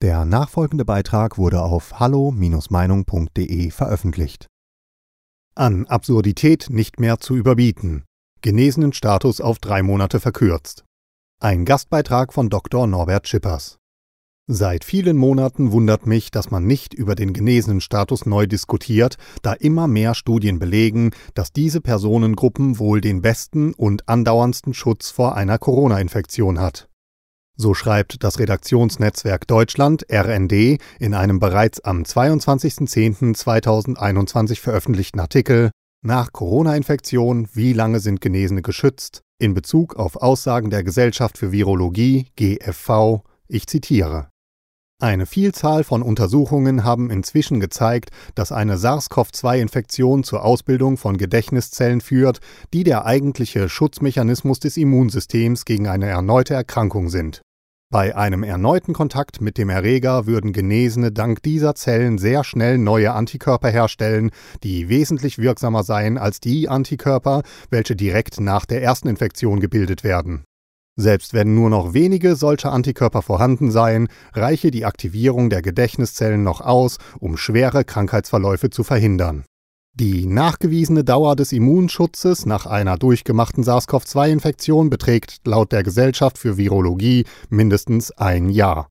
Der nachfolgende Beitrag wurde auf hallo-meinung.de veröffentlicht. An Absurdität nicht mehr zu überbieten. Genesenen Status auf drei Monate verkürzt. Ein Gastbeitrag von Dr. Norbert Schippers. Seit vielen Monaten wundert mich, dass man nicht über den genesenen Status neu diskutiert, da immer mehr Studien belegen, dass diese Personengruppen wohl den besten und andauerndsten Schutz vor einer Corona-Infektion hat. So schreibt das Redaktionsnetzwerk Deutschland RND in einem bereits am 22.10.2021 veröffentlichten Artikel Nach Corona-Infektion, wie lange sind Genesene geschützt? in Bezug auf Aussagen der Gesellschaft für Virologie GFV, ich zitiere. Eine Vielzahl von Untersuchungen haben inzwischen gezeigt, dass eine SARS-CoV-2-Infektion zur Ausbildung von Gedächtniszellen führt, die der eigentliche Schutzmechanismus des Immunsystems gegen eine erneute Erkrankung sind. Bei einem erneuten Kontakt mit dem Erreger würden Genesene dank dieser Zellen sehr schnell neue Antikörper herstellen, die wesentlich wirksamer seien als die Antikörper, welche direkt nach der ersten Infektion gebildet werden. Selbst wenn nur noch wenige solcher Antikörper vorhanden seien, reiche die Aktivierung der Gedächtniszellen noch aus, um schwere Krankheitsverläufe zu verhindern. Die nachgewiesene Dauer des Immunschutzes nach einer durchgemachten SARS-CoV-2-Infektion beträgt laut der Gesellschaft für Virologie mindestens ein Jahr.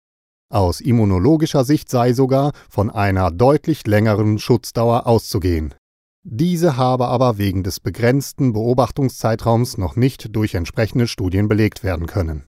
Aus immunologischer Sicht sei sogar von einer deutlich längeren Schutzdauer auszugehen. Diese habe aber wegen des begrenzten Beobachtungszeitraums noch nicht durch entsprechende Studien belegt werden können.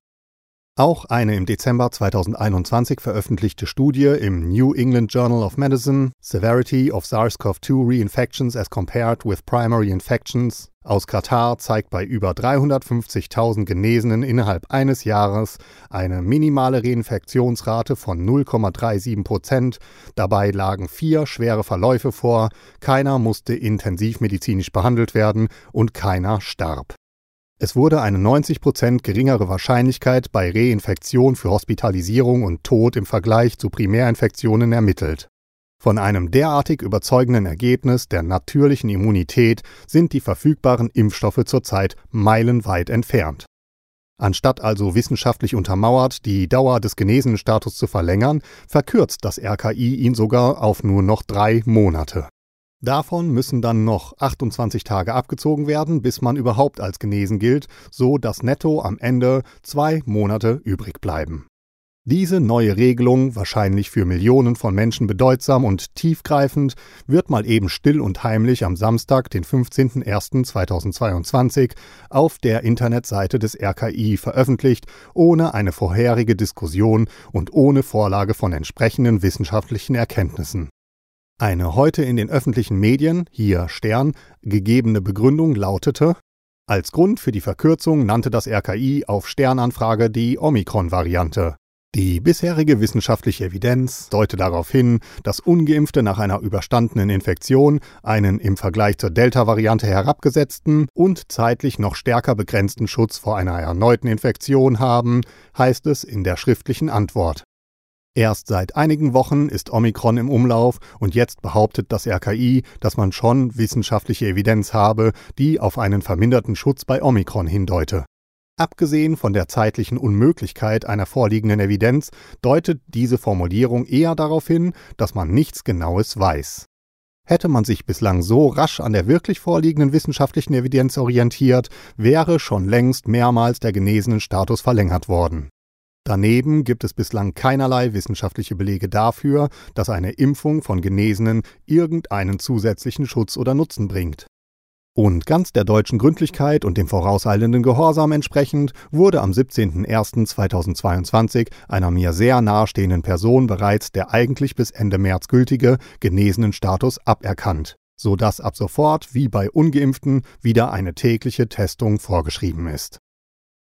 Auch eine im Dezember 2021 veröffentlichte Studie im New England Journal of Medicine Severity of SARS-CoV-2 Reinfections as Compared with Primary Infections aus Katar zeigt bei über 350.000 Genesenen innerhalb eines Jahres eine minimale Reinfektionsrate von 0,37 Prozent. Dabei lagen vier schwere Verläufe vor, keiner musste intensivmedizinisch behandelt werden und keiner starb. Es wurde eine 90% geringere Wahrscheinlichkeit bei Reinfektion für Hospitalisierung und Tod im Vergleich zu Primärinfektionen ermittelt. Von einem derartig überzeugenden Ergebnis der natürlichen Immunität sind die verfügbaren Impfstoffe zurzeit meilenweit entfernt. Anstatt also wissenschaftlich untermauert die Dauer des genesenen Status zu verlängern, verkürzt das RKI ihn sogar auf nur noch drei Monate. Davon müssen dann noch 28 Tage abgezogen werden, bis man überhaupt als genesen gilt, so dass netto am Ende zwei Monate übrig bleiben. Diese neue Regelung, wahrscheinlich für Millionen von Menschen bedeutsam und tiefgreifend, wird mal eben still und heimlich am Samstag, den 15.01.2022, auf der Internetseite des RKI veröffentlicht, ohne eine vorherige Diskussion und ohne Vorlage von entsprechenden wissenschaftlichen Erkenntnissen. Eine heute in den öffentlichen Medien, hier Stern, gegebene Begründung lautete, als Grund für die Verkürzung nannte das RKI auf Sternanfrage die Omikron-Variante. Die bisherige wissenschaftliche Evidenz deute darauf hin, dass ungeimpfte nach einer überstandenen Infektion einen im Vergleich zur Delta-Variante herabgesetzten und zeitlich noch stärker begrenzten Schutz vor einer erneuten Infektion haben, heißt es in der schriftlichen Antwort. Erst seit einigen Wochen ist Omikron im Umlauf und jetzt behauptet das RKI, dass man schon wissenschaftliche Evidenz habe, die auf einen verminderten Schutz bei Omikron hindeute. Abgesehen von der zeitlichen Unmöglichkeit einer vorliegenden Evidenz deutet diese Formulierung eher darauf hin, dass man nichts Genaues weiß. Hätte man sich bislang so rasch an der wirklich vorliegenden wissenschaftlichen Evidenz orientiert, wäre schon längst mehrmals der genesenen Status verlängert worden. Daneben gibt es bislang keinerlei wissenschaftliche Belege dafür, dass eine Impfung von Genesenen irgendeinen zusätzlichen Schutz oder Nutzen bringt. Und ganz der deutschen Gründlichkeit und dem vorauseilenden Gehorsam entsprechend wurde am 17.01.2022 einer mir sehr nahestehenden Person bereits der eigentlich bis Ende März gültige genesenen Status aberkannt, so dass ab sofort wie bei ungeimpften wieder eine tägliche Testung vorgeschrieben ist.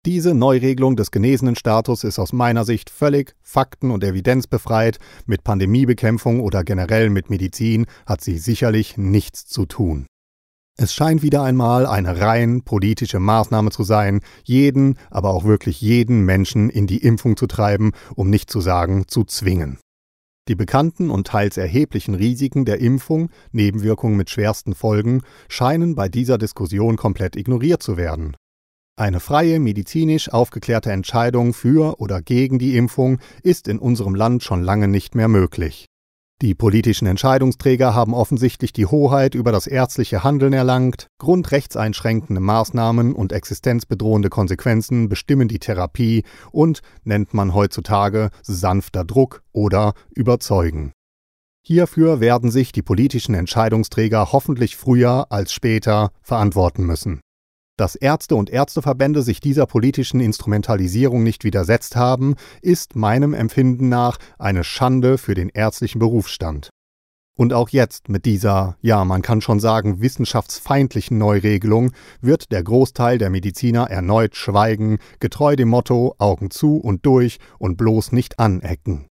Diese Neuregelung des genesenen Status ist aus meiner Sicht völlig fakten- und evidenzbefreit. Mit Pandemiebekämpfung oder generell mit Medizin hat sie sicherlich nichts zu tun. Es scheint wieder einmal eine rein politische Maßnahme zu sein, jeden, aber auch wirklich jeden Menschen in die Impfung zu treiben, um nicht zu sagen zu zwingen. Die bekannten und teils erheblichen Risiken der Impfung, Nebenwirkungen mit schwersten Folgen, scheinen bei dieser Diskussion komplett ignoriert zu werden. Eine freie, medizinisch aufgeklärte Entscheidung für oder gegen die Impfung ist in unserem Land schon lange nicht mehr möglich. Die politischen Entscheidungsträger haben offensichtlich die Hoheit über das ärztliche Handeln erlangt, grundrechtseinschränkende Maßnahmen und existenzbedrohende Konsequenzen bestimmen die Therapie und nennt man heutzutage sanfter Druck oder überzeugen. Hierfür werden sich die politischen Entscheidungsträger hoffentlich früher als später verantworten müssen. Dass Ärzte und Ärzteverbände sich dieser politischen Instrumentalisierung nicht widersetzt haben, ist meinem Empfinden nach eine Schande für den ärztlichen Berufsstand. Und auch jetzt mit dieser, ja, man kann schon sagen, wissenschaftsfeindlichen Neuregelung wird der Großteil der Mediziner erneut schweigen, getreu dem Motto Augen zu und durch und bloß nicht anecken.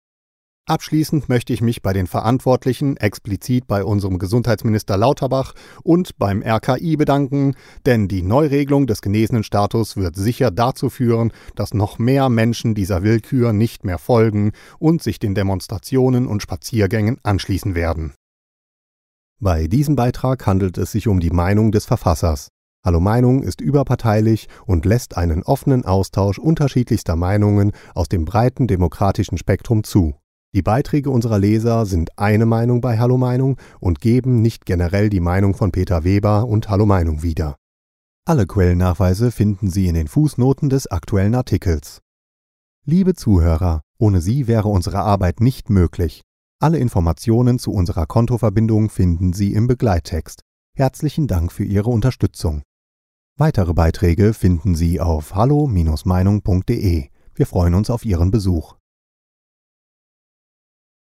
Abschließend möchte ich mich bei den Verantwortlichen, explizit bei unserem Gesundheitsminister Lauterbach und beim RKI bedanken, denn die Neuregelung des genesenen Status wird sicher dazu führen, dass noch mehr Menschen dieser Willkür nicht mehr folgen und sich den Demonstrationen und Spaziergängen anschließen werden. Bei diesem Beitrag handelt es sich um die Meinung des Verfassers. Hallo Meinung ist überparteilich und lässt einen offenen Austausch unterschiedlichster Meinungen aus dem breiten demokratischen Spektrum zu. Die Beiträge unserer Leser sind eine Meinung bei Hallo Meinung und geben nicht generell die Meinung von Peter Weber und Hallo Meinung wieder. Alle Quellennachweise finden Sie in den Fußnoten des aktuellen Artikels. Liebe Zuhörer, ohne Sie wäre unsere Arbeit nicht möglich. Alle Informationen zu unserer Kontoverbindung finden Sie im Begleittext. Herzlichen Dank für Ihre Unterstützung. Weitere Beiträge finden Sie auf hallo-meinung.de. Wir freuen uns auf Ihren Besuch.